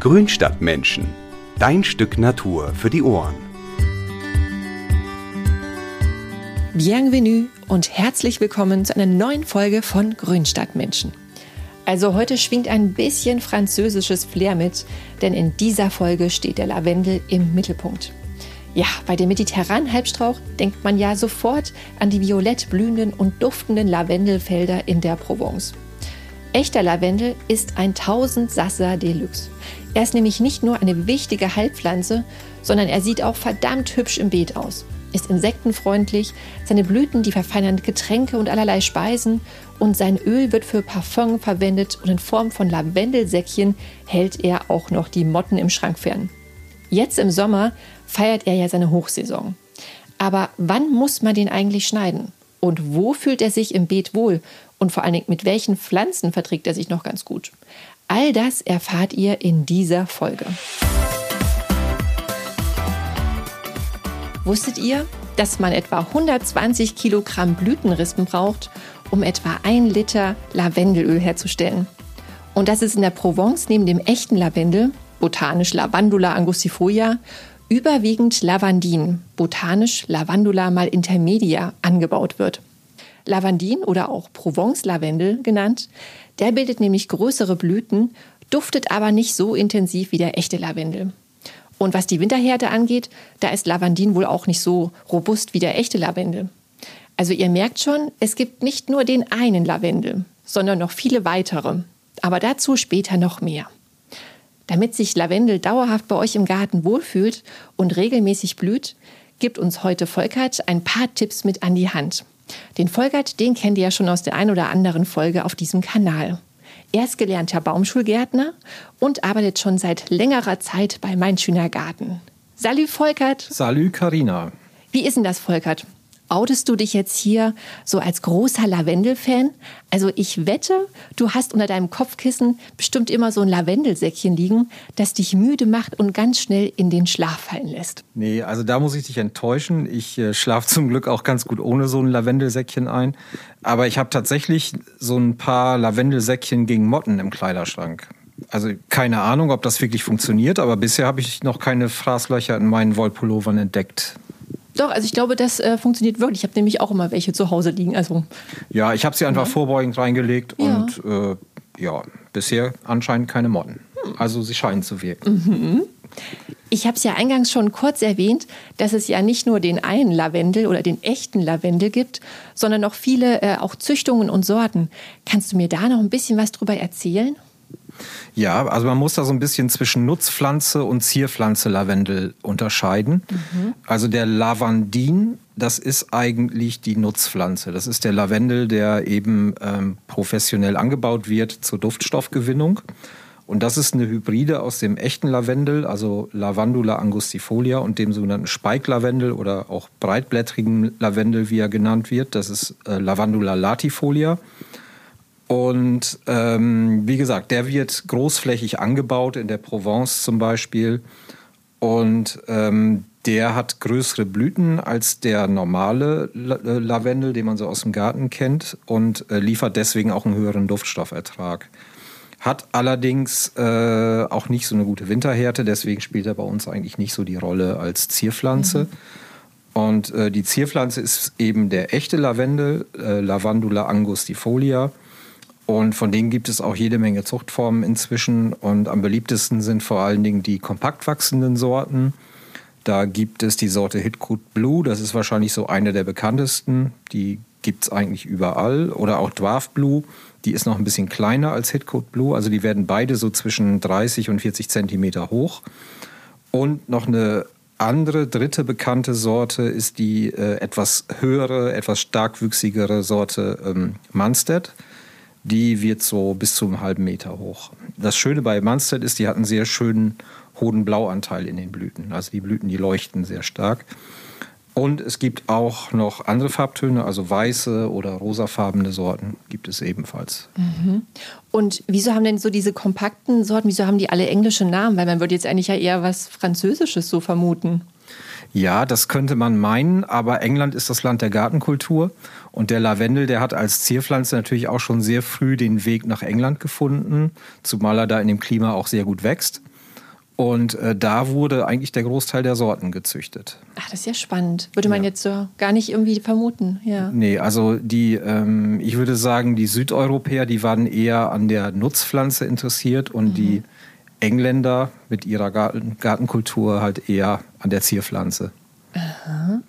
Grünstadtmenschen. Dein Stück Natur für die Ohren. Bienvenue und herzlich willkommen zu einer neuen Folge von Grünstadtmenschen. Also heute schwingt ein bisschen französisches Flair mit, denn in dieser Folge steht der Lavendel im Mittelpunkt. Ja, bei dem mediterranen Halbstrauch denkt man ja sofort an die violett blühenden und duftenden Lavendelfelder in der Provence. Echter Lavendel ist ein Tausendsasser Deluxe. Er ist nämlich nicht nur eine wichtige Heilpflanze, sondern er sieht auch verdammt hübsch im Beet aus. Ist insektenfreundlich, seine Blüten die verfeinern Getränke und allerlei Speisen und sein Öl wird für Parfum verwendet und in Form von Lavendelsäckchen hält er auch noch die Motten im Schrank fern. Jetzt im Sommer feiert er ja seine Hochsaison. Aber wann muss man den eigentlich schneiden? Und wo fühlt er sich im Beet wohl und vor allen Dingen, mit welchen Pflanzen verträgt er sich noch ganz gut? All das erfahrt ihr in dieser Folge. Wusstet ihr, dass man etwa 120 Kilogramm Blütenrispen braucht, um etwa ein Liter Lavendelöl herzustellen? Und dass es in der Provence neben dem echten Lavendel, botanisch Lavandula angustifolia, überwiegend Lavandin, botanisch Lavandula mal intermedia, angebaut wird. Lavandin oder auch Provence-Lavendel genannt. Der bildet nämlich größere Blüten, duftet aber nicht so intensiv wie der echte Lavendel. Und was die Winterhärte angeht, da ist Lavandin wohl auch nicht so robust wie der echte Lavendel. Also ihr merkt schon, es gibt nicht nur den einen Lavendel, sondern noch viele weitere. Aber dazu später noch mehr. Damit sich Lavendel dauerhaft bei euch im Garten wohlfühlt und regelmäßig blüht, gibt uns heute Volkert ein paar Tipps mit an die Hand. Den Volkert, den kennt ihr ja schon aus der ein oder anderen Folge auf diesem Kanal. Er ist gelernter Baumschulgärtner und arbeitet schon seit längerer Zeit bei Mein Schöner Garten. Salü Volkert. Salü Karina. Wie ist denn das, Volkert? Outest du dich jetzt hier so als großer Lavendel-Fan? Also ich wette, du hast unter deinem Kopfkissen bestimmt immer so ein Lavendelsäckchen liegen, das dich müde macht und ganz schnell in den Schlaf fallen lässt. Nee, also da muss ich dich enttäuschen. Ich äh, schlafe zum Glück auch ganz gut ohne so ein Lavendelsäckchen ein. Aber ich habe tatsächlich so ein paar Lavendelsäckchen gegen Motten im Kleiderschrank. Also keine Ahnung, ob das wirklich funktioniert, aber bisher habe ich noch keine Fraßlöcher in meinen Wollpullovern entdeckt. Doch, also ich glaube, das äh, funktioniert wirklich. Ich habe nämlich auch immer welche zu Hause liegen. Also, ja, ich habe sie einfach ja. vorbeugend reingelegt ja. und äh, ja, bisher anscheinend keine Motten. Also sie scheinen zu wirken. Mhm. Ich habe es ja eingangs schon kurz erwähnt, dass es ja nicht nur den einen Lavendel oder den echten Lavendel gibt, sondern noch viele äh, auch Züchtungen und Sorten. Kannst du mir da noch ein bisschen was drüber erzählen? Ja, also man muss da so ein bisschen zwischen Nutzpflanze und Zierpflanze Lavendel unterscheiden. Mhm. Also der Lavandin, das ist eigentlich die Nutzpflanze. Das ist der Lavendel, der eben ähm, professionell angebaut wird zur Duftstoffgewinnung. Und das ist eine Hybride aus dem echten Lavendel, also Lavandula angustifolia und dem sogenannten Speiklavendel oder auch breitblättrigen Lavendel, wie er genannt wird. Das ist äh, Lavandula latifolia. Und ähm, wie gesagt, der wird großflächig angebaut, in der Provence zum Beispiel. Und ähm, der hat größere Blüten als der normale äh, Lavendel, den man so aus dem Garten kennt, und äh, liefert deswegen auch einen höheren Duftstoffertrag. Hat allerdings äh, auch nicht so eine gute Winterhärte, deswegen spielt er bei uns eigentlich nicht so die Rolle als Zierpflanze. Mhm. Und äh, die Zierpflanze ist eben der echte Lavendel, äh, Lavandula angustifolia. Und von denen gibt es auch jede Menge Zuchtformen inzwischen. Und am beliebtesten sind vor allen Dingen die kompakt wachsenden Sorten. Da gibt es die Sorte Hitcoot Blue, das ist wahrscheinlich so eine der bekanntesten. Die gibt es eigentlich überall. Oder auch Dwarf Blue, die ist noch ein bisschen kleiner als Hitcoot Blue. Also die werden beide so zwischen 30 und 40 Zentimeter hoch. Und noch eine andere, dritte bekannte Sorte ist die äh, etwas höhere, etwas starkwüchsigere Sorte ähm, Munstead die wird so bis zu einem halben Meter hoch. Das Schöne bei Munstead ist, die hat einen sehr schönen hohen Blauanteil in den Blüten. Also die Blüten, die leuchten sehr stark. Und es gibt auch noch andere Farbtöne, also weiße oder rosafarbene Sorten gibt es ebenfalls. Mhm. Und wieso haben denn so diese kompakten Sorten, wieso haben die alle englische Namen? Weil man würde jetzt eigentlich ja eher was Französisches so vermuten. Ja, das könnte man meinen, aber England ist das Land der Gartenkultur und der Lavendel, der hat als Zierpflanze natürlich auch schon sehr früh den Weg nach England gefunden, zumal er da in dem Klima auch sehr gut wächst. Und äh, da wurde eigentlich der Großteil der Sorten gezüchtet. Ach, das ist ja spannend. Würde man ja. jetzt so gar nicht irgendwie vermuten. Ja. Nee, also die, ähm, ich würde sagen, die Südeuropäer, die waren eher an der Nutzpflanze interessiert und mhm. die Engländer mit ihrer Garten Gartenkultur halt eher an der Zierpflanze. Aha.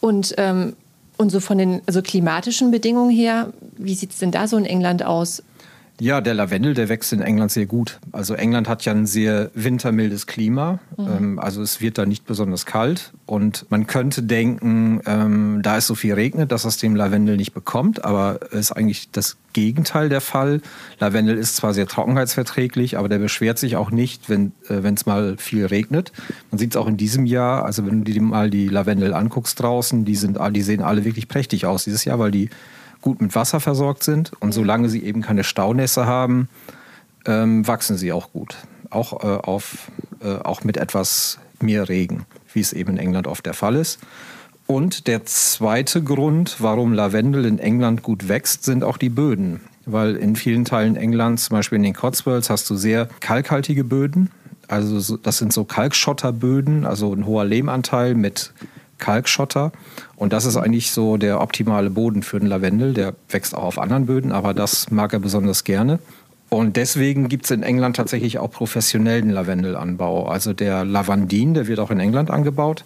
Und, ähm, und so von den also klimatischen Bedingungen her, wie sieht es denn da so in England aus? Ja, der Lavendel, der wächst in England sehr gut. Also England hat ja ein sehr wintermildes Klima. Mhm. Ähm, also es wird da nicht besonders kalt. Und man könnte denken, ähm, da es so viel regnet, dass es dem Lavendel nicht bekommt. Aber es ist eigentlich das Gegenteil der Fall. Lavendel ist zwar sehr trockenheitsverträglich, aber der beschwert sich auch nicht, wenn äh, es mal viel regnet. Man sieht es auch in diesem Jahr. Also wenn du dir mal die Lavendel anguckst draußen, die, sind, die sehen alle wirklich prächtig aus dieses Jahr, weil die gut mit Wasser versorgt sind. Und solange sie eben keine Staunässe haben, ähm, wachsen sie auch gut. Auch, äh, auf, äh, auch mit etwas mehr Regen, wie es eben in England oft der Fall ist. Und der zweite Grund, warum Lavendel in England gut wächst, sind auch die Böden. Weil in vielen Teilen Englands, zum Beispiel in den Cotswolds, hast du sehr kalkhaltige Böden. Also das sind so Kalkschotterböden, also ein hoher Lehmanteil mit Kalkschotter. Und das ist eigentlich so der optimale Boden für den Lavendel. Der wächst auch auf anderen Böden, aber das mag er besonders gerne. Und deswegen gibt es in England tatsächlich auch professionellen Lavendelanbau. Also der Lavandin, der wird auch in England angebaut,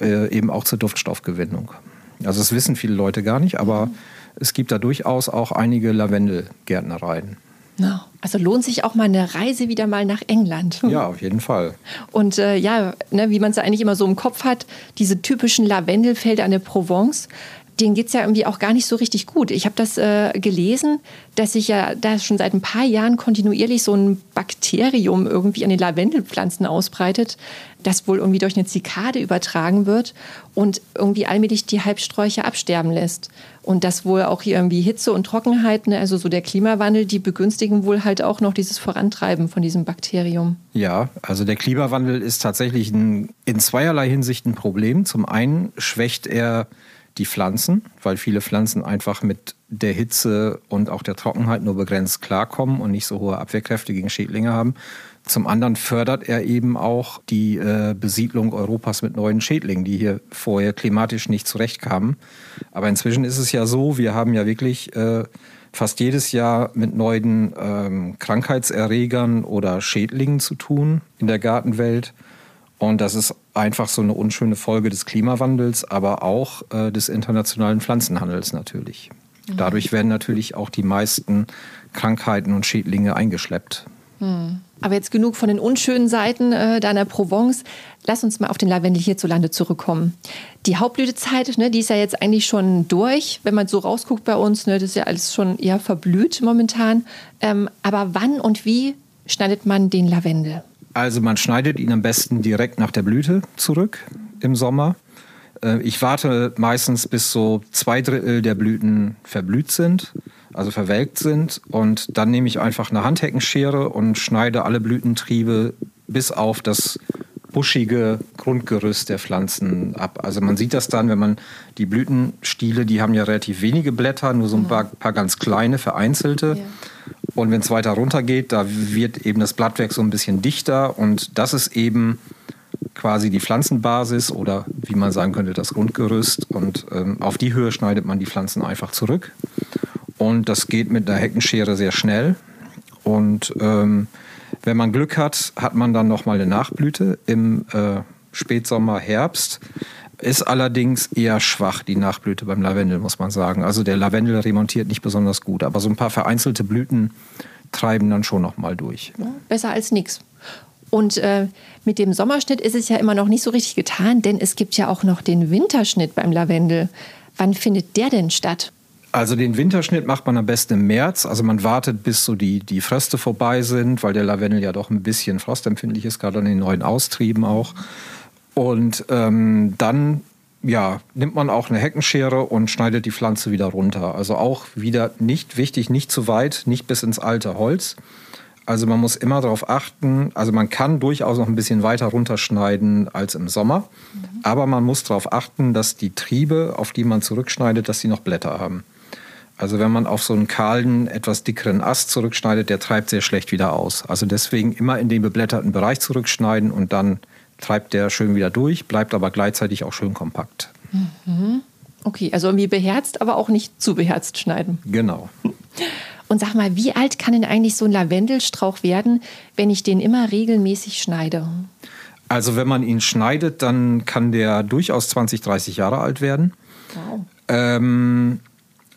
äh, eben auch zur Duftstoffgewinnung. Also das wissen viele Leute gar nicht, aber es gibt da durchaus auch einige Lavendelgärtnereien. No. Also lohnt sich auch mal eine Reise wieder mal nach England. Ja, auf jeden Fall. Und äh, ja, ne, wie man es eigentlich immer so im Kopf hat, diese typischen Lavendelfelder an der Provence, denen geht es ja irgendwie auch gar nicht so richtig gut. Ich habe das äh, gelesen, dass sich ja da schon seit ein paar Jahren kontinuierlich so ein Bakterium irgendwie an den Lavendelpflanzen ausbreitet, das wohl irgendwie durch eine Zikade übertragen wird und irgendwie allmählich die Halbsträucher absterben lässt. Und das wohl auch hier irgendwie Hitze und Trockenheit, ne, also so der Klimawandel, die begünstigen wohl halt auch noch dieses Vorantreiben von diesem Bakterium. Ja, also der Klimawandel ist tatsächlich ein, in zweierlei Hinsicht ein Problem. Zum einen schwächt er die Pflanzen, weil viele Pflanzen einfach mit der Hitze und auch der Trockenheit nur begrenzt klarkommen und nicht so hohe Abwehrkräfte gegen Schädlinge haben. Zum anderen fördert er eben auch die äh, Besiedlung Europas mit neuen Schädlingen, die hier vorher klimatisch nicht zurechtkamen. Aber inzwischen ist es ja so, wir haben ja wirklich äh, fast jedes Jahr mit neuen ähm, Krankheitserregern oder Schädlingen zu tun in der Gartenwelt. Und das ist einfach so eine unschöne Folge des Klimawandels, aber auch äh, des internationalen Pflanzenhandels natürlich. Mhm. Dadurch werden natürlich auch die meisten Krankheiten und Schädlinge eingeschleppt. Mhm. Aber jetzt genug von den unschönen Seiten äh, deiner Provence. Lass uns mal auf den Lavendel hierzulande zurückkommen. Die Hauptblütezeit, ne, die ist ja jetzt eigentlich schon durch. Wenn man so rausguckt bei uns, ne, das ist ja alles schon eher verblüht momentan. Ähm, aber wann und wie schneidet man den Lavendel? Also man schneidet ihn am besten direkt nach der Blüte zurück im Sommer. Äh, ich warte meistens, bis so zwei Drittel der Blüten verblüht sind also verwelkt sind. Und dann nehme ich einfach eine Handheckenschere und schneide alle Blütentriebe bis auf das buschige Grundgerüst der Pflanzen ab. Also man sieht das dann, wenn man die Blütenstiele, die haben ja relativ wenige Blätter, nur so ein paar, paar ganz kleine, vereinzelte. Ja. Und wenn es weiter runter geht, da wird eben das Blattwerk so ein bisschen dichter und das ist eben quasi die Pflanzenbasis oder wie man sagen könnte, das Grundgerüst. Und ähm, auf die Höhe schneidet man die Pflanzen einfach zurück. Und das geht mit einer Heckenschere sehr schnell. Und ähm, wenn man Glück hat, hat man dann nochmal eine Nachblüte im äh, Spätsommer, Herbst. Ist allerdings eher schwach, die Nachblüte beim Lavendel, muss man sagen. Also der Lavendel remontiert nicht besonders gut, aber so ein paar vereinzelte Blüten treiben dann schon nochmal durch. Ja, besser als nichts. Und äh, mit dem Sommerschnitt ist es ja immer noch nicht so richtig getan, denn es gibt ja auch noch den Winterschnitt beim Lavendel. Wann findet der denn statt? Also den Winterschnitt macht man am besten im März. Also man wartet, bis so die, die Fröste vorbei sind, weil der Lavendel ja doch ein bisschen frostempfindlich ist, gerade an den neuen Austrieben auch. Und ähm, dann ja, nimmt man auch eine Heckenschere und schneidet die Pflanze wieder runter. Also auch wieder nicht wichtig, nicht zu weit, nicht bis ins alte Holz. Also man muss immer darauf achten, also man kann durchaus noch ein bisschen weiter runterschneiden als im Sommer, mhm. aber man muss darauf achten, dass die Triebe, auf die man zurückschneidet, dass sie noch Blätter haben. Also wenn man auf so einen kahlen, etwas dickeren Ast zurückschneidet, der treibt sehr schlecht wieder aus. Also deswegen immer in den beblätterten Bereich zurückschneiden und dann treibt der schön wieder durch, bleibt aber gleichzeitig auch schön kompakt. Mhm. Okay, also irgendwie beherzt, aber auch nicht zu beherzt schneiden. Genau. Und sag mal, wie alt kann denn eigentlich so ein Lavendelstrauch werden, wenn ich den immer regelmäßig schneide? Also wenn man ihn schneidet, dann kann der durchaus 20, 30 Jahre alt werden. Wow. Ähm,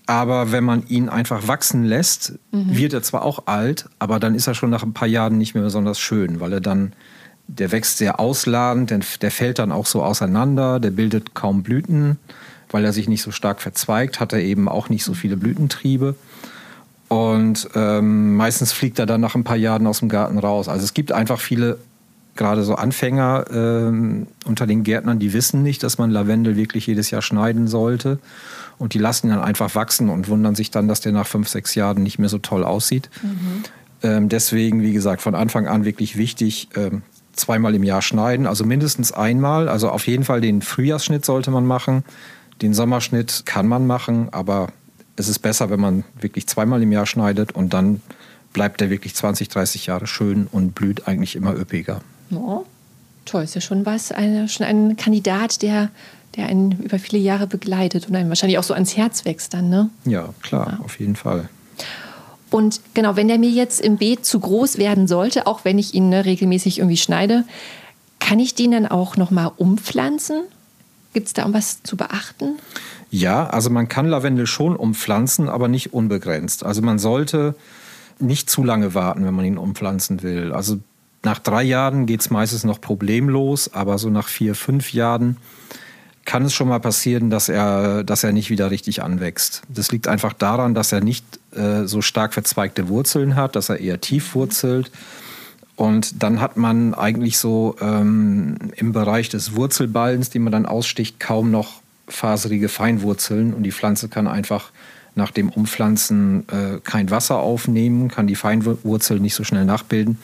aber wenn man ihn einfach wachsen lässt, mhm. wird er zwar auch alt, aber dann ist er schon nach ein paar Jahren nicht mehr besonders schön, weil er dann, der wächst sehr ausladend, der, der fällt dann auch so auseinander, der bildet kaum Blüten, weil er sich nicht so stark verzweigt, hat er eben auch nicht so viele Blütentriebe. Und ähm, meistens fliegt er dann nach ein paar Jahren aus dem Garten raus. Also es gibt einfach viele, gerade so Anfänger ähm, unter den Gärtnern, die wissen nicht, dass man Lavendel wirklich jedes Jahr schneiden sollte. Und die lassen ihn dann einfach wachsen und wundern sich dann, dass der nach fünf, sechs Jahren nicht mehr so toll aussieht. Mhm. Ähm, deswegen, wie gesagt, von Anfang an wirklich wichtig, ähm, zweimal im Jahr schneiden, also mindestens einmal. Also auf jeden Fall den Frühjahrsschnitt sollte man machen. Den Sommerschnitt kann man machen, aber es ist besser, wenn man wirklich zweimal im Jahr schneidet und dann bleibt der wirklich 20, 30 Jahre schön und blüht eigentlich immer üppiger. Oh, toll, ist ja schon was, eine, schon ein Kandidat, der der einen über viele Jahre begleitet und einem wahrscheinlich auch so ans Herz wächst dann, ne? Ja, klar, ja. auf jeden Fall. Und genau, wenn der mir jetzt im Beet zu groß werden sollte, auch wenn ich ihn ne, regelmäßig irgendwie schneide, kann ich den dann auch nochmal umpflanzen? Gibt es da was zu beachten? Ja, also man kann Lavendel schon umpflanzen, aber nicht unbegrenzt. Also man sollte nicht zu lange warten, wenn man ihn umpflanzen will. Also nach drei Jahren geht es meistens noch problemlos, aber so nach vier, fünf Jahren kann es schon mal passieren, dass er, dass er nicht wieder richtig anwächst. Das liegt einfach daran, dass er nicht äh, so stark verzweigte Wurzeln hat, dass er eher tief wurzelt. Und dann hat man eigentlich so ähm, im Bereich des Wurzelballens, den man dann aussticht, kaum noch faserige Feinwurzeln. Und die Pflanze kann einfach nach dem Umpflanzen äh, kein Wasser aufnehmen, kann die Feinwurzel nicht so schnell nachbilden.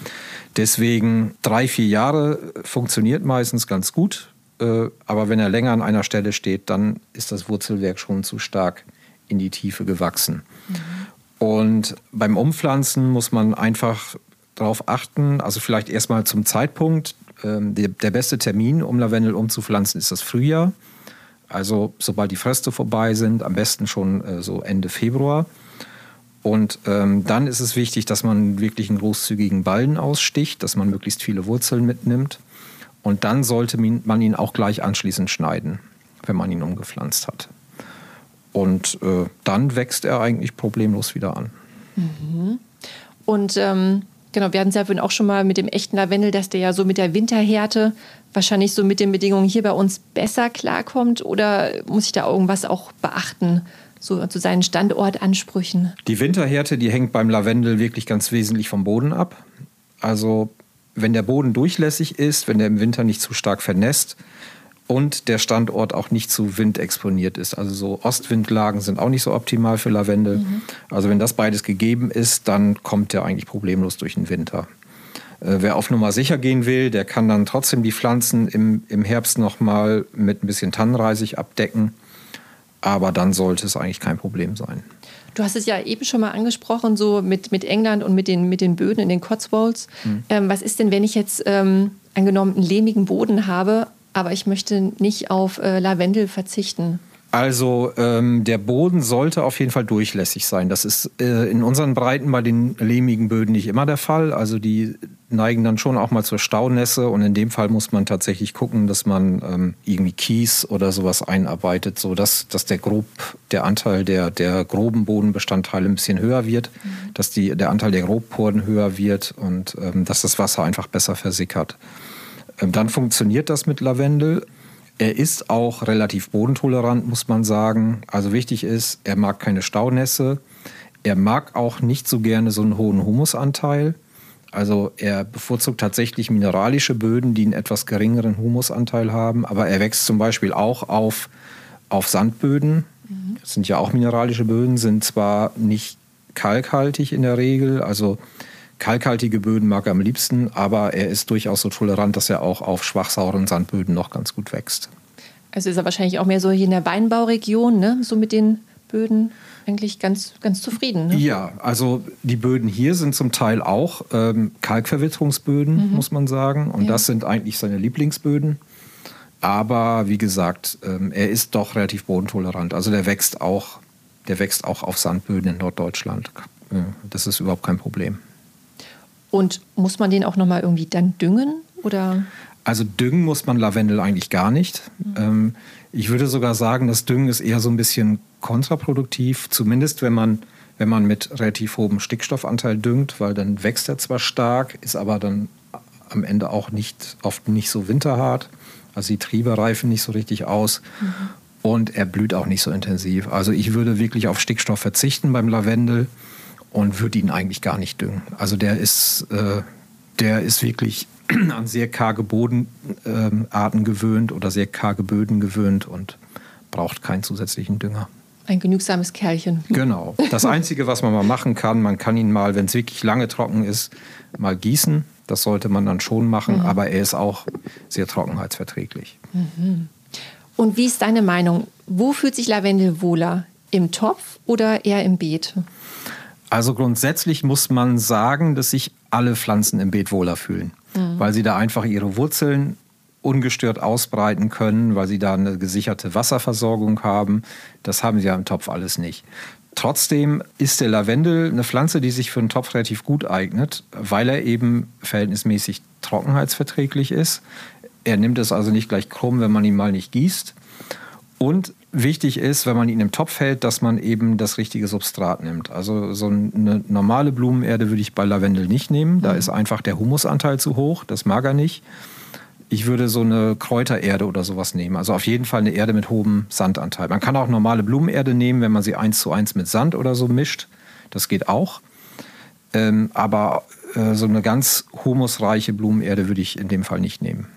Deswegen drei, vier Jahre funktioniert meistens ganz gut. Äh, aber wenn er länger an einer Stelle steht, dann ist das Wurzelwerk schon zu stark in die Tiefe gewachsen. Mhm. Und beim Umpflanzen muss man einfach darauf achten, also vielleicht erstmal zum Zeitpunkt. Ähm, der, beste Termin, um Lavendel umzupflanzen, ist das Frühjahr. Also sobald die Fröste vorbei sind, am besten schon äh, so Ende Februar. Und ähm, dann ist es wichtig, dass man wirklich einen großzügigen Ballen aussticht, dass man möglichst viele Wurzeln mitnimmt. Und dann sollte man ihn auch gleich anschließend schneiden, wenn man ihn umgepflanzt hat. Und äh, dann wächst er eigentlich problemlos wieder an. Mhm. Und ähm, genau, wir hatten es ja vorhin auch schon mal mit dem echten Lavendel, dass der ja so mit der Winterhärte wahrscheinlich so mit den Bedingungen hier bei uns besser klarkommt. Oder muss ich da irgendwas auch beachten? So zu seinen Standortansprüchen? Die Winterhärte, die hängt beim Lavendel wirklich ganz wesentlich vom Boden ab. Also wenn der Boden durchlässig ist, wenn der im Winter nicht zu stark vernässt und der Standort auch nicht zu windexponiert ist. Also so Ostwindlagen sind auch nicht so optimal für Lavendel. Mhm. Also wenn das beides gegeben ist, dann kommt der eigentlich problemlos durch den Winter. Äh, wer auf Nummer sicher gehen will, der kann dann trotzdem die Pflanzen im, im Herbst nochmal mit ein bisschen Tannenreisig abdecken. Aber dann sollte es eigentlich kein Problem sein. Du hast es ja eben schon mal angesprochen, so mit, mit England und mit den, mit den Böden in den Cotswolds. Mhm. Ähm, was ist denn, wenn ich jetzt ähm, angenommen einen lehmigen Boden habe, aber ich möchte nicht auf äh, Lavendel verzichten? Also ähm, der Boden sollte auf jeden Fall durchlässig sein. Das ist äh, in unseren Breiten bei den lehmigen Böden nicht immer der Fall. Also die neigen dann schon auch mal zur Staunässe und in dem Fall muss man tatsächlich gucken, dass man ähm, irgendwie Kies oder sowas einarbeitet, so dass, dass der grob der Anteil der, der groben Bodenbestandteile ein bisschen höher wird, mhm. dass die, der Anteil der Grobporen höher wird und ähm, dass das Wasser einfach besser versickert. Ähm, dann funktioniert das mit Lavendel. Er ist auch relativ bodentolerant, muss man sagen. Also wichtig ist, er mag keine Staunässe. Er mag auch nicht so gerne so einen hohen Humusanteil. Also er bevorzugt tatsächlich mineralische Böden, die einen etwas geringeren Humusanteil haben. Aber er wächst zum Beispiel auch auf, auf Sandböden. Mhm. Das sind ja auch mineralische Böden, sind zwar nicht kalkhaltig in der Regel. Also kalkhaltige Böden mag er am liebsten, aber er ist durchaus so tolerant, dass er auch auf schwachsauren Sandböden noch ganz gut wächst. Also ist er wahrscheinlich auch mehr so hier in der Weinbauregion, ne? so mit den Böden eigentlich ganz, ganz zufrieden. Ne? Ja, also die Böden hier sind zum Teil auch ähm, Kalkverwitterungsböden, mhm. muss man sagen. Und ja. das sind eigentlich seine Lieblingsböden. Aber wie gesagt, ähm, er ist doch relativ bodentolerant. Also der wächst auch, der wächst auch auf Sandböden in Norddeutschland. Äh, das ist überhaupt kein Problem. Und muss man den auch nochmal irgendwie dann düngen? Oder? Also düngen muss man Lavendel eigentlich gar nicht. Mhm. Ähm, ich würde sogar sagen, das Düngen ist eher so ein bisschen kontraproduktiv, zumindest wenn man, wenn man mit relativ hohem Stickstoffanteil düngt, weil dann wächst er zwar stark, ist aber dann am Ende auch nicht, oft nicht so winterhart. Also die Triebe reifen nicht so richtig aus. Mhm. Und er blüht auch nicht so intensiv. Also ich würde wirklich auf Stickstoff verzichten beim Lavendel und würde ihn eigentlich gar nicht düngen. Also der ist, äh, der ist wirklich an sehr karge Bodenarten ähm, gewöhnt oder sehr karge Böden gewöhnt und braucht keinen zusätzlichen Dünger. Ein genügsames Kerlchen. Genau. Das Einzige, was man mal machen kann, man kann ihn mal, wenn es wirklich lange trocken ist, mal gießen. Das sollte man dann schon machen, mhm. aber er ist auch sehr trockenheitsverträglich. Mhm. Und wie ist deine Meinung? Wo fühlt sich Lavendel wohler? Im Topf oder eher im Beet? Also grundsätzlich muss man sagen, dass sich alle Pflanzen im Beet wohler fühlen, mhm. weil sie da einfach ihre Wurzeln ungestört ausbreiten können, weil sie da eine gesicherte Wasserversorgung haben. Das haben sie ja im Topf alles nicht. Trotzdem ist der Lavendel eine Pflanze, die sich für einen Topf relativ gut eignet, weil er eben verhältnismäßig trockenheitsverträglich ist. Er nimmt es also nicht gleich krumm, wenn man ihn mal nicht gießt. Und wichtig ist, wenn man ihn im Topf hält, dass man eben das richtige Substrat nimmt. Also so eine normale Blumenerde würde ich bei Lavendel nicht nehmen. Da mhm. ist einfach der Humusanteil zu hoch. Das mag er nicht. Ich würde so eine Kräutererde oder sowas nehmen. Also auf jeden Fall eine Erde mit hohem Sandanteil. Man kann auch normale Blumenerde nehmen, wenn man sie eins zu eins mit Sand oder so mischt. Das geht auch. Ähm, aber äh, so eine ganz humusreiche Blumenerde würde ich in dem Fall nicht nehmen.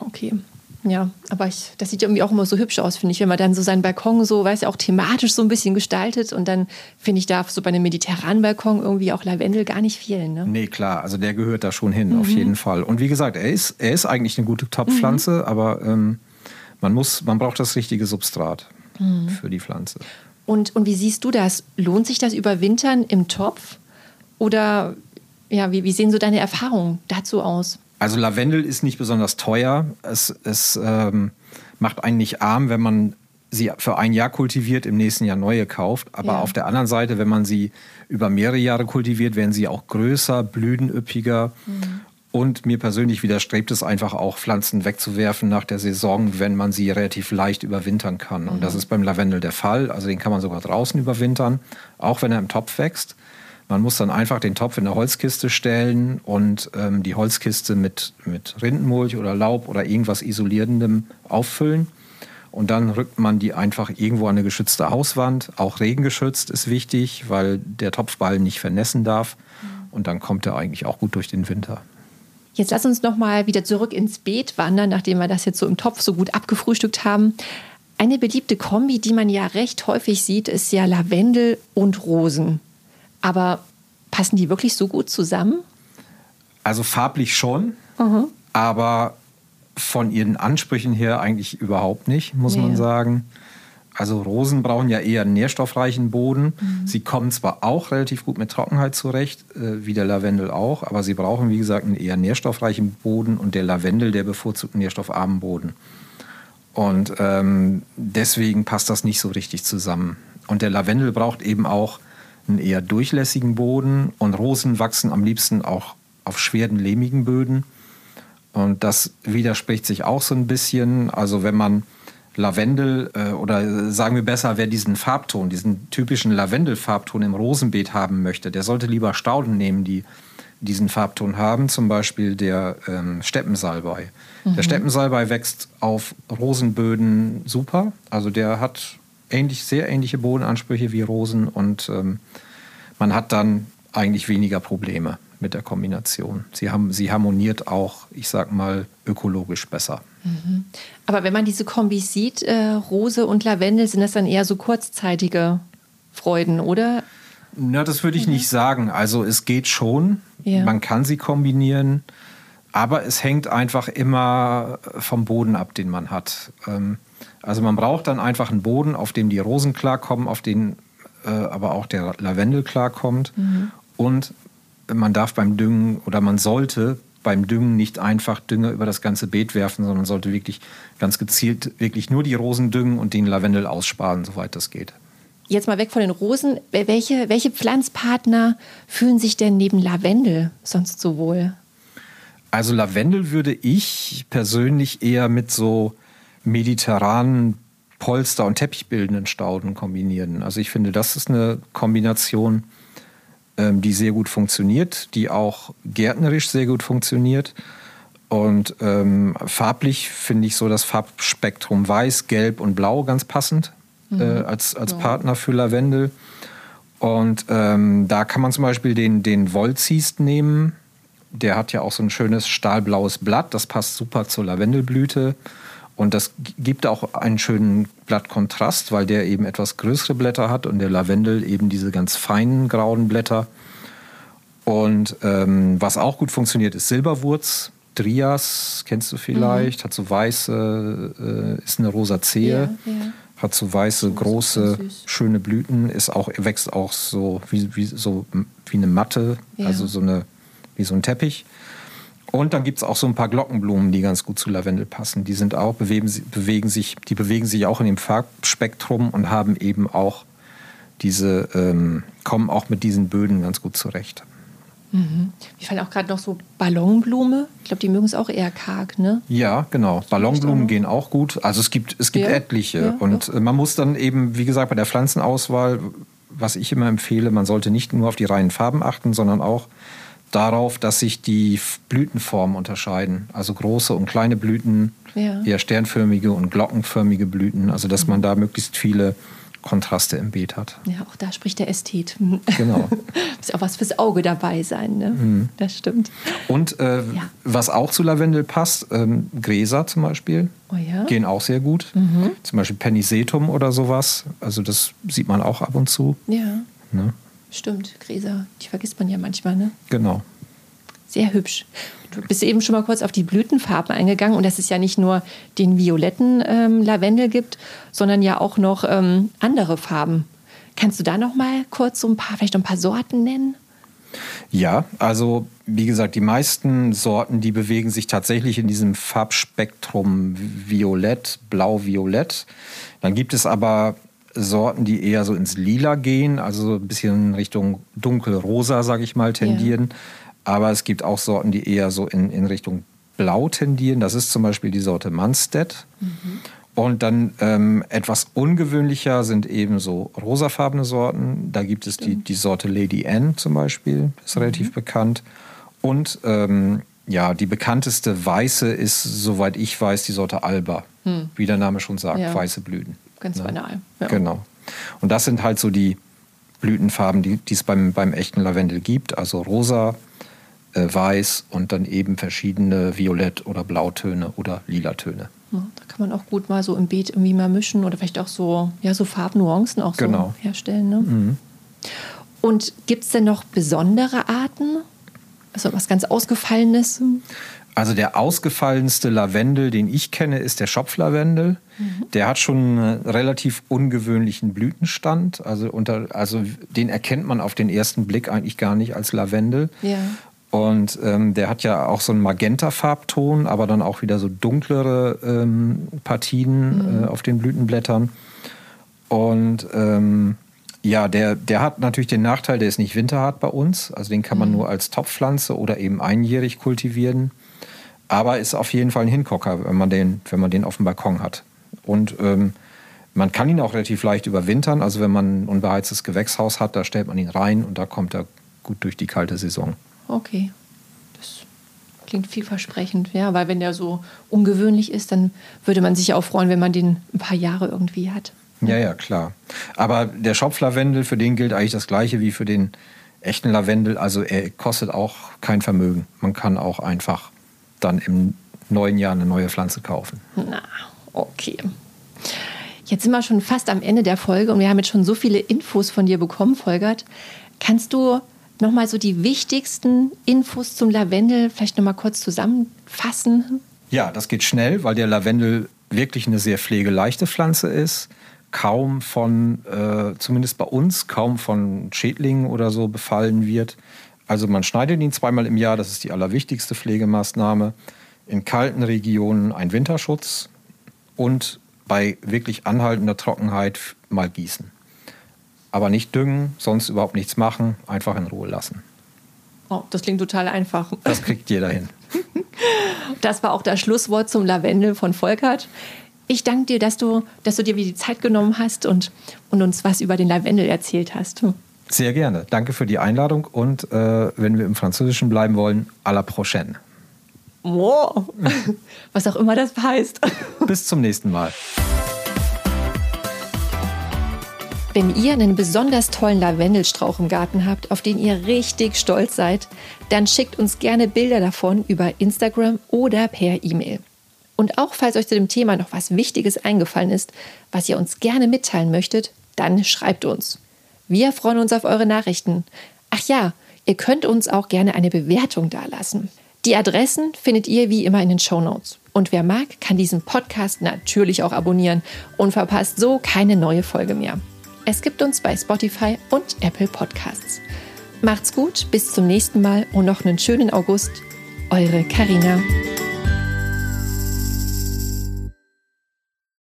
Okay. Ja, aber ich, das sieht irgendwie auch immer so hübsch aus, finde ich, wenn man dann so seinen Balkon so, weiß ja, auch thematisch so ein bisschen gestaltet und dann finde ich, darf so bei einem mediterranen Balkon irgendwie auch Lavendel gar nicht fehlen. Ne? Nee, klar, also der gehört da schon hin, mhm. auf jeden Fall. Und wie gesagt, er ist, er ist eigentlich eine gute Topfpflanze, mhm. aber ähm, man, muss, man braucht das richtige Substrat mhm. für die Pflanze. Und, und wie siehst du das? Lohnt sich das Überwintern im Topf? Oder ja, wie, wie sehen so deine Erfahrungen dazu aus? Also Lavendel ist nicht besonders teuer. Es, es ähm, macht einen nicht arm, wenn man sie für ein Jahr kultiviert, im nächsten Jahr neue kauft. Aber ja. auf der anderen Seite, wenn man sie über mehrere Jahre kultiviert, werden sie auch größer, blütenüppiger. Mhm. Und mir persönlich widerstrebt es einfach auch, Pflanzen wegzuwerfen nach der Saison, wenn man sie relativ leicht überwintern kann. Und das mhm. ist beim Lavendel der Fall. Also den kann man sogar draußen überwintern, auch wenn er im Topf wächst. Man muss dann einfach den Topf in eine Holzkiste stellen und ähm, die Holzkiste mit, mit Rindenmulch oder Laub oder irgendwas Isolierendem auffüllen. Und dann rückt man die einfach irgendwo an eine geschützte Hauswand. Auch regengeschützt ist wichtig, weil der Topfball nicht vernässen darf. Und dann kommt er eigentlich auch gut durch den Winter. Jetzt lass uns noch mal wieder zurück ins Beet wandern, nachdem wir das jetzt so im Topf so gut abgefrühstückt haben. Eine beliebte Kombi, die man ja recht häufig sieht, ist ja Lavendel und Rosen. Aber passen die wirklich so gut zusammen? Also farblich schon, mhm. aber von ihren Ansprüchen her eigentlich überhaupt nicht, muss ja. man sagen. Also Rosen brauchen ja eher einen nährstoffreichen Boden. Mhm. Sie kommen zwar auch relativ gut mit Trockenheit zurecht, äh, wie der Lavendel auch, aber sie brauchen, wie gesagt, einen eher nährstoffreichen Boden und der Lavendel, der bevorzugt einen nährstoffarmen Boden. Und ähm, deswegen passt das nicht so richtig zusammen. Und der Lavendel braucht eben auch einen eher durchlässigen Boden und Rosen wachsen am liebsten auch auf schweren, lehmigen Böden. Und das widerspricht sich auch so ein bisschen. Also wenn man Lavendel äh, oder sagen wir besser, wer diesen Farbton, diesen typischen Lavendelfarbton im Rosenbeet haben möchte, der sollte lieber Stauden nehmen, die diesen Farbton haben, zum Beispiel der ähm, Steppensalbei. Mhm. Der Steppensalbei wächst auf Rosenböden super. Also der hat ähnlich, sehr ähnliche Bodenansprüche wie Rosen und ähm, man hat dann eigentlich weniger Probleme mit der Kombination. Sie, haben, sie harmoniert auch, ich sag mal, ökologisch besser. Mhm. Aber wenn man diese Kombis sieht, äh, Rose und Lavendel, sind das dann eher so kurzzeitige Freuden, oder? Na, das würde ich mhm. nicht sagen. Also es geht schon. Ja. Man kann sie kombinieren. Aber es hängt einfach immer vom Boden ab, den man hat. Ähm, Also man braucht dann einfach einen Boden, auf dem die Rosen klarkommen, auf den äh, aber auch der Lavendel klarkommt. Mhm. Und man darf beim Düngen oder man sollte beim Düngen nicht einfach Dünger über das ganze Beet werfen, sondern sollte wirklich ganz gezielt wirklich nur die Rosen düngen und den Lavendel aussparen, soweit das geht. Jetzt mal weg von den Rosen. Welche, welche Pflanzpartner fühlen sich denn neben Lavendel sonst so wohl? Also Lavendel würde ich persönlich eher mit so mediterranen Polster- und Teppichbildenden Stauden kombinieren. Also ich finde, das ist eine Kombination, ähm, die sehr gut funktioniert, die auch gärtnerisch sehr gut funktioniert. Und ähm, farblich finde ich so das Farbspektrum Weiß, Gelb und Blau ganz passend mhm. äh, als, als ja. Partner für Lavendel. Und ähm, da kann man zum Beispiel den, den Volzist nehmen. Der hat ja auch so ein schönes stahlblaues Blatt. Das passt super zur Lavendelblüte. Und das gibt auch einen schönen Blattkontrast, weil der eben etwas größere Blätter hat und der Lavendel eben diese ganz feinen grauen Blätter. Und ähm, was auch gut funktioniert, ist Silberwurz. Drias, kennst du vielleicht, mhm. hat so weiße, äh, ist eine Rosazee, ja, ja. hat so weiße, so, große, schöne Blüten, ist auch, wächst auch so wie, wie, so wie eine Matte, ja. also so eine, wie so ein Teppich. Und dann gibt es auch so ein paar Glockenblumen, die ganz gut zu Lavendel passen. Die sind auch, bewegen, bewegen sich, die bewegen sich auch in dem Farbspektrum und haben eben auch diese, ähm, kommen auch mit diesen Böden ganz gut zurecht. Mhm. Mir fallen auch gerade noch so Ballonblume. Ich glaube, die mögen es auch eher karg, ne? Ja, genau. Ballonblumen gehen auch gut. Also es gibt, es gibt ja. etliche. Ja, und doch. man muss dann eben, wie gesagt, bei der Pflanzenauswahl, was ich immer empfehle, man sollte nicht nur auf die reinen Farben achten, sondern auch darauf, dass sich die Blütenformen unterscheiden. Also große und kleine Blüten, ja. eher sternförmige und glockenförmige Blüten. Also dass man da möglichst viele Kontraste im Beet hat. Ja, auch da spricht der Ästhet. Genau. Muss auch was fürs Auge dabei sein, ne? Mhm. Das stimmt. Und äh, ja. was auch zu Lavendel passt, ähm, Gräser zum Beispiel, oh ja? gehen auch sehr gut. Mhm. Zum Beispiel Penisetum oder sowas. Also das sieht man auch ab und zu. Ja. Ne? Stimmt, Gräser, die vergisst man ja manchmal, ne? Genau. Sehr hübsch. Du bist eben schon mal kurz auf die Blütenfarben eingegangen und dass es ja nicht nur den violetten ähm, Lavendel gibt, sondern ja auch noch ähm, andere Farben. Kannst du da noch mal kurz so ein paar, vielleicht ein paar Sorten nennen? Ja, also wie gesagt, die meisten Sorten, die bewegen sich tatsächlich in diesem Farbspektrum Violett, Blau-Violett. Dann gibt es aber Sorten, die eher so ins Lila gehen, also ein bisschen in Richtung dunkelrosa, sage ich mal, tendieren. Ja. Aber es gibt auch Sorten, die eher so in, in Richtung Blau tendieren. Das ist zum Beispiel die Sorte Manstedt. Mhm. Und dann ähm, etwas ungewöhnlicher sind eben so rosafarbene Sorten. Da gibt es die, die Sorte Lady Anne zum Beispiel, ist mhm. relativ bekannt. Und ähm, ja, die bekannteste weiße ist, soweit ich weiß, die Sorte Alba. Mhm. Wie der Name schon sagt, ja. weiße Blüten. Ganz ne? banal. Ja. Genau. Und das sind halt so die Blütenfarben, die es beim, beim echten Lavendel gibt. Also rosa, äh, weiß und dann eben verschiedene Violett- oder Blautöne oder Lilatöne. Ja, da kann man auch gut mal so im Beet irgendwie mal mischen oder vielleicht auch so, ja, so Farbnuancen auch genau. so herstellen. Ne? Mhm. Und gibt es denn noch besondere Arten? Also was ganz Ausgefallenes? Also der ausgefallenste Lavendel, den ich kenne, ist der Schopflavendel. Mhm. Der hat schon einen relativ ungewöhnlichen Blütenstand. Also, unter, also den erkennt man auf den ersten Blick eigentlich gar nicht als Lavendel. Ja. Und ähm, der hat ja auch so einen Magenta-Farbton, aber dann auch wieder so dunklere ähm, Partien mhm. äh, auf den Blütenblättern. Und ähm, ja, der, der hat natürlich den Nachteil, der ist nicht winterhart bei uns. Also den kann man mhm. nur als Topfpflanze oder eben einjährig kultivieren. Aber ist auf jeden Fall ein Hingucker, wenn man den, wenn man den auf dem Balkon hat. Und ähm, man kann ihn auch relativ leicht überwintern. Also wenn man ein unbeheiztes Gewächshaus hat, da stellt man ihn rein und da kommt er gut durch die kalte Saison. Okay. Das klingt vielversprechend, ja, weil wenn der so ungewöhnlich ist, dann würde man sich auch freuen, wenn man den ein paar Jahre irgendwie hat. Ja, ja, klar. Aber der Schopflavendel, für den gilt eigentlich das Gleiche wie für den echten Lavendel. Also er kostet auch kein Vermögen. Man kann auch einfach dann im neuen Jahr eine neue Pflanze kaufen. Na, okay. Jetzt sind wir schon fast am Ende der Folge und wir haben jetzt schon so viele Infos von dir bekommen, Volgert. Kannst du nochmal so die wichtigsten Infos zum Lavendel vielleicht nochmal kurz zusammenfassen? Ja, das geht schnell, weil der Lavendel wirklich eine sehr pflegeleichte Pflanze ist, kaum von, äh, zumindest bei uns, kaum von Schädlingen oder so befallen wird. Also man schneidet ihn zweimal im Jahr, das ist die allerwichtigste Pflegemaßnahme. In kalten Regionen ein Winterschutz und bei wirklich anhaltender Trockenheit mal gießen. Aber nicht düngen, sonst überhaupt nichts machen, einfach in Ruhe lassen. Oh, das klingt total einfach. Das kriegt jeder hin. Das war auch das Schlusswort zum Lavendel von Volkert. Ich danke dir, dass du, dass du dir wieder die Zeit genommen hast und, und uns was über den Lavendel erzählt hast. Sehr gerne. Danke für die Einladung und äh, wenn wir im Französischen bleiben wollen, à la prochaine. Wow. Was auch immer das heißt. Bis zum nächsten Mal. Wenn ihr einen besonders tollen Lavendelstrauch im Garten habt, auf den ihr richtig stolz seid, dann schickt uns gerne Bilder davon über Instagram oder per E-Mail. Und auch falls euch zu dem Thema noch was Wichtiges eingefallen ist, was ihr uns gerne mitteilen möchtet, dann schreibt uns. Wir freuen uns auf eure Nachrichten. Ach ja, ihr könnt uns auch gerne eine Bewertung dalassen. Die Adressen findet ihr wie immer in den Show Notes. Und wer mag, kann diesen Podcast natürlich auch abonnieren und verpasst so keine neue Folge mehr. Es gibt uns bei Spotify und Apple Podcasts. Macht's gut, bis zum nächsten Mal und noch einen schönen August. Eure Karina.